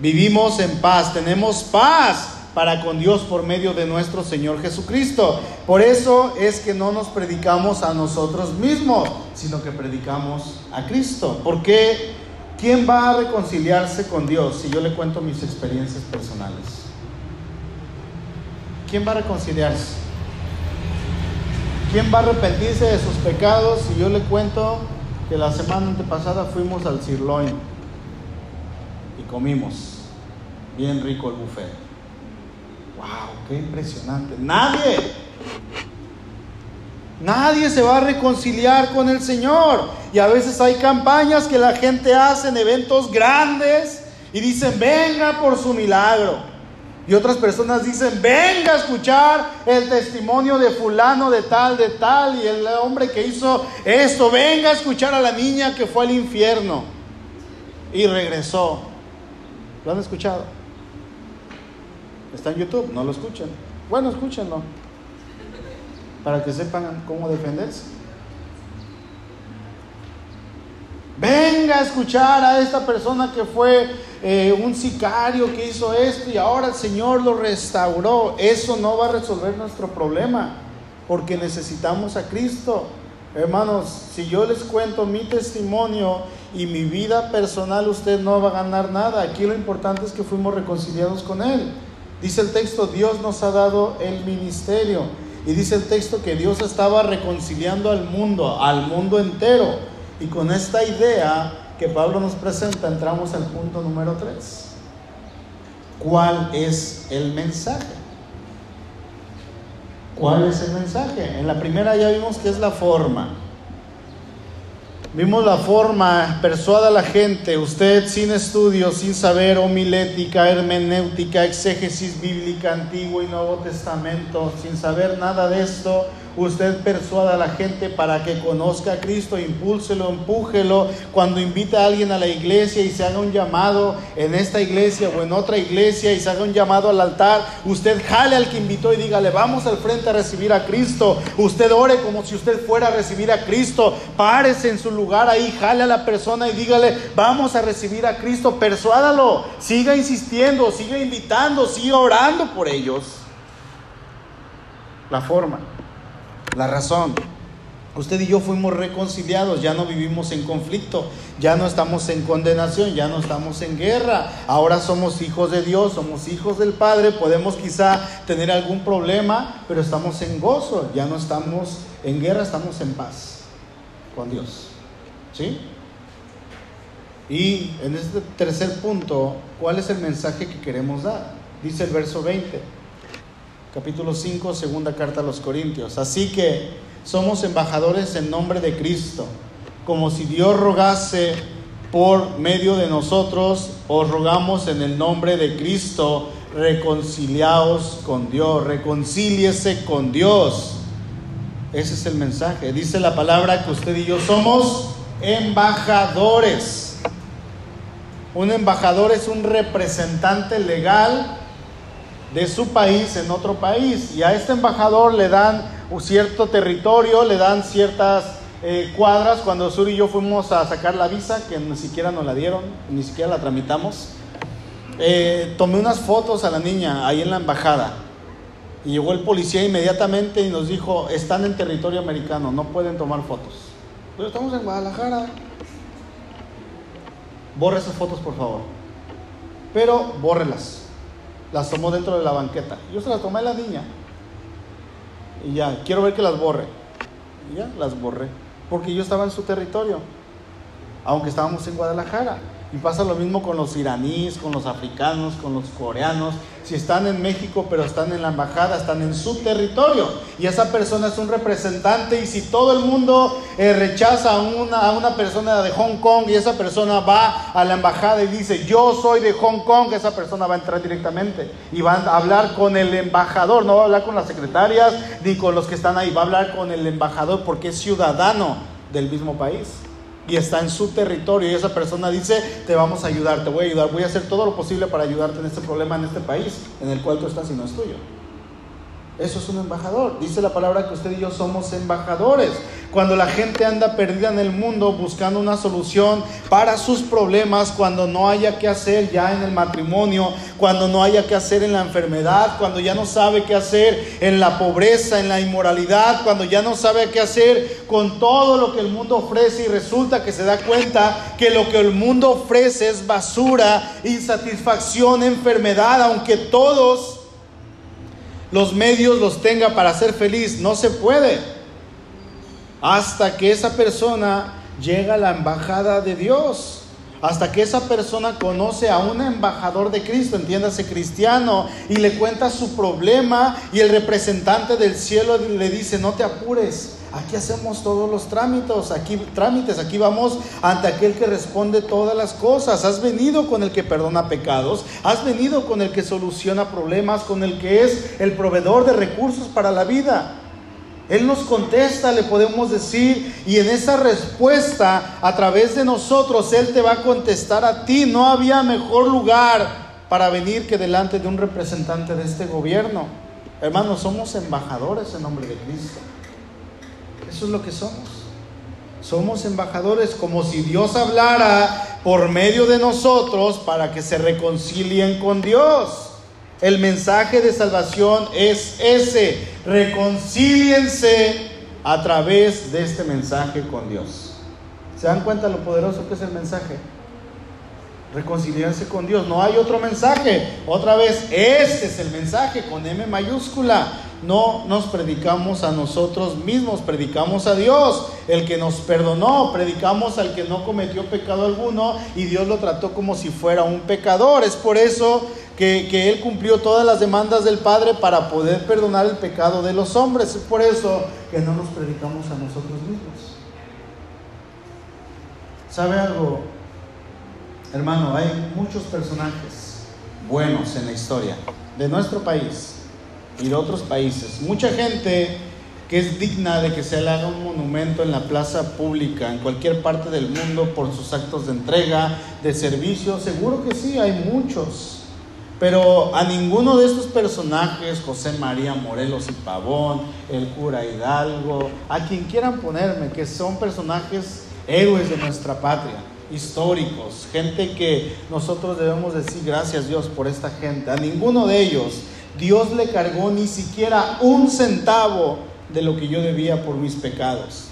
Vivimos en paz, tenemos paz para con Dios por medio de nuestro Señor Jesucristo. Por eso es que no nos predicamos a nosotros mismos, sino que predicamos a Cristo. Porque ¿quién va a reconciliarse con Dios si yo le cuento mis experiencias personales? ¿Quién va a reconciliarse? ¿Quién va a arrepentirse de sus pecados si yo le cuento que la semana antepasada fuimos al sirloin comimos? Bien rico el buffet. ¡Wow! ¡Qué impresionante! Nadie. Nadie se va a reconciliar con el Señor. Y a veces hay campañas que la gente hace en eventos grandes y dicen, venga por su milagro. Y otras personas dicen, venga a escuchar el testimonio de fulano, de tal, de tal, y el hombre que hizo esto, venga a escuchar a la niña que fue al infierno y regresó. ¿Lo han escuchado? Está en YouTube, no lo escuchen. Bueno, escúchenlo. Para que sepan cómo defenderse. Venga a escuchar a esta persona que fue eh, un sicario que hizo esto y ahora el Señor lo restauró. Eso no va a resolver nuestro problema porque necesitamos a Cristo. Hermanos, si yo les cuento mi testimonio y mi vida personal, usted no va a ganar nada. Aquí lo importante es que fuimos reconciliados con Él. Dice el texto, Dios nos ha dado el ministerio. Y dice el texto que Dios estaba reconciliando al mundo, al mundo entero. Y con esta idea que Pablo nos presenta, entramos al punto número 3. ¿Cuál es el mensaje? ¿Cuál es el mensaje? En la primera ya vimos que es la forma. Vimos la forma, persuada a la gente, usted sin estudio, sin saber homilética, hermenéutica, exégesis bíblica, Antiguo y Nuevo Testamento, sin saber nada de esto, usted persuada a la gente para que conozca a Cristo, impúlselo, empújelo. Cuando invita a alguien a la iglesia y se haga un llamado en esta iglesia o en otra iglesia y se haga un llamado al altar, usted jale al que invitó y dígale, vamos al frente a recibir a Cristo. Usted ore como si usted fuera a recibir a Cristo. Párese en su lugar ahí, jale a la persona y dígale, vamos a recibir a Cristo. Persuádalo, siga insistiendo, siga invitando, siga orando por ellos. La forma. La razón, usted y yo fuimos reconciliados, ya no vivimos en conflicto, ya no estamos en condenación, ya no estamos en guerra, ahora somos hijos de Dios, somos hijos del Padre, podemos quizá tener algún problema, pero estamos en gozo, ya no estamos en guerra, estamos en paz con Dios. ¿Sí? Y en este tercer punto, ¿cuál es el mensaje que queremos dar? Dice el verso 20 capítulo 5, segunda carta a los Corintios. Así que somos embajadores en nombre de Cristo, como si Dios rogase por medio de nosotros, os rogamos en el nombre de Cristo, reconciliaos con Dios, reconcíliese con Dios. Ese es el mensaje. Dice la palabra que usted y yo somos embajadores. Un embajador es un representante legal de su país en otro país. Y a este embajador le dan un cierto territorio, le dan ciertas eh, cuadras. Cuando Sur y yo fuimos a sacar la visa, que ni siquiera nos la dieron, ni siquiera la tramitamos, eh, tomé unas fotos a la niña ahí en la embajada. Y llegó el policía inmediatamente y nos dijo, están en territorio americano, no pueden tomar fotos. Pero estamos en Guadalajara. Borre esas fotos, por favor. Pero bórrelas las tomó dentro de la banqueta. Yo se las tomé a la niña. Y ya, quiero ver que las borre. Y ya, las borré. Porque yo estaba en su territorio. Aunque estábamos en Guadalajara. Y pasa lo mismo con los iraníes, con los africanos, con los coreanos. Si están en México pero están en la embajada, están en su territorio. Y esa persona es un representante. Y si todo el mundo eh, rechaza a una, a una persona de Hong Kong y esa persona va a la embajada y dice, yo soy de Hong Kong, esa persona va a entrar directamente. Y va a hablar con el embajador. No va a hablar con las secretarias ni con los que están ahí. Va a hablar con el embajador porque es ciudadano del mismo país y está en su territorio y esa persona dice, te vamos a ayudar, te voy a ayudar, voy a hacer todo lo posible para ayudarte en este problema, en este país en el cual tú estás y no es tuyo. Eso es un embajador. Dice la palabra que usted y yo somos embajadores. Cuando la gente anda perdida en el mundo buscando una solución para sus problemas, cuando no haya que hacer ya en el matrimonio, cuando no haya que hacer en la enfermedad, cuando ya no sabe qué hacer en la pobreza, en la inmoralidad, cuando ya no sabe qué hacer con todo lo que el mundo ofrece y resulta que se da cuenta que lo que el mundo ofrece es basura, insatisfacción, enfermedad, aunque todos los medios los tenga para ser feliz. No se puede. Hasta que esa persona llega a la embajada de Dios. Hasta que esa persona conoce a un embajador de Cristo, entiéndase cristiano, y le cuenta su problema y el representante del cielo le dice, no te apures, Aquí hacemos todos los trámites, aquí trámites, aquí vamos ante aquel que responde todas las cosas. Has venido con el que perdona pecados, has venido con el que soluciona problemas, con el que es el proveedor de recursos para la vida. Él nos contesta, le podemos decir, y en esa respuesta, a través de nosotros, Él te va a contestar a ti. No había mejor lugar para venir que delante de un representante de este gobierno. Hermanos, somos embajadores en nombre de Cristo. Eso es lo que somos. Somos embajadores como si Dios hablara por medio de nosotros para que se reconcilien con Dios. El mensaje de salvación es ese. Reconcíliense a través de este mensaje con Dios. ¿Se dan cuenta lo poderoso que es el mensaje? Reconciliarse con Dios. No hay otro mensaje. Otra vez, este es el mensaje con M mayúscula no nos predicamos a nosotros mismos, predicamos a Dios, el que nos perdonó, predicamos al que no cometió pecado alguno y Dios lo trató como si fuera un pecador. Es por eso que, Él cumplió todas las demandas del Padre para poder perdonar el pecado de los hombres. Es por eso que no nos predicamos a nosotros mismos. ¿Sabe algo? Hermano, hay muchos personajes buenos en la historia de nuestro país y de otros países. Mucha gente que es digna de que se le haga un monumento en la plaza pública, en cualquier parte del mundo, por sus actos de entrega, de servicio. Seguro que sí, hay muchos. Pero a ninguno de estos personajes, José María Morelos y Pavón, el cura Hidalgo, a quien quieran ponerme, que son personajes héroes de nuestra patria, históricos, gente que nosotros debemos decir gracias Dios por esta gente, a ninguno de ellos Dios le cargó ni siquiera un centavo de lo que yo debía por mis pecados.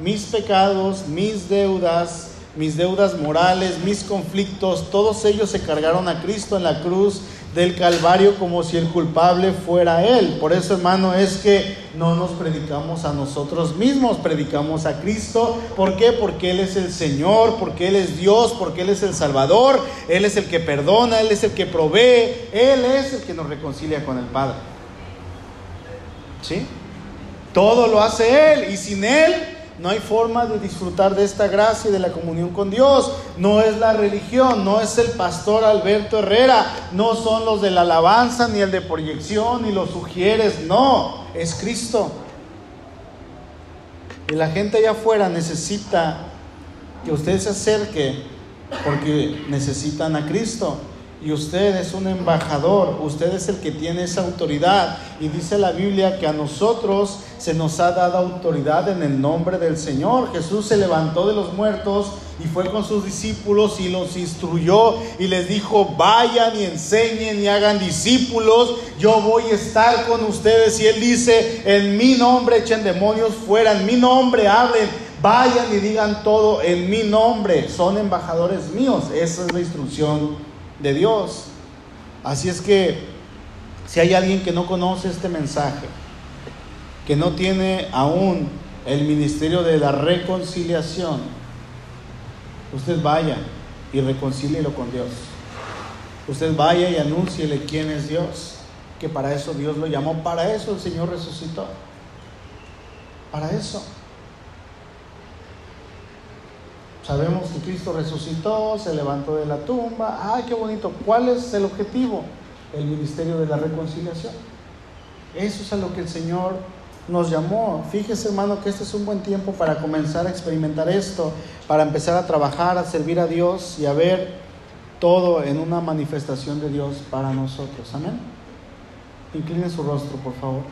Mis pecados, mis deudas, mis deudas morales, mis conflictos, todos ellos se cargaron a Cristo en la cruz del Calvario como si el culpable fuera Él. Por eso, hermano, es que no nos predicamos a nosotros mismos, predicamos a Cristo. ¿Por qué? Porque Él es el Señor, porque Él es Dios, porque Él es el Salvador, Él es el que perdona, Él es el que provee, Él es el que nos reconcilia con el Padre. ¿Sí? Todo lo hace Él y sin Él no hay forma de disfrutar de esta gracia y de la comunión con Dios. No es la religión, no es el pastor Alberto Herrera, no son los de la alabanza, ni el de proyección, ni los sugieres, no, es Cristo. Y la gente allá afuera necesita que usted se acerque porque necesitan a Cristo. Y usted es un embajador, usted es el que tiene esa autoridad. Y dice la Biblia que a nosotros se nos ha dado autoridad en el nombre del Señor. Jesús se levantó de los muertos y fue con sus discípulos y los instruyó y les dijo, vayan y enseñen y hagan discípulos. Yo voy a estar con ustedes. Y él dice, en mi nombre echen demonios fuera, en mi nombre hablen. Vayan y digan todo en mi nombre. Son embajadores míos. Esa es la instrucción de Dios. Así es que si hay alguien que no conoce este mensaje, que no tiene aún el ministerio de la reconciliación, usted vaya y reconcílielo con Dios. Usted vaya y anúnciele quién es Dios, que para eso Dios lo llamó, para eso el Señor resucitó. Para eso. Sabemos que Cristo resucitó, se levantó de la tumba. ¡Ay, qué bonito! ¿Cuál es el objetivo? El ministerio de la reconciliación. Eso es a lo que el Señor nos llamó. Fíjese, hermano, que este es un buen tiempo para comenzar a experimentar esto, para empezar a trabajar, a servir a Dios y a ver todo en una manifestación de Dios para nosotros. Amén. Incline su rostro, por favor.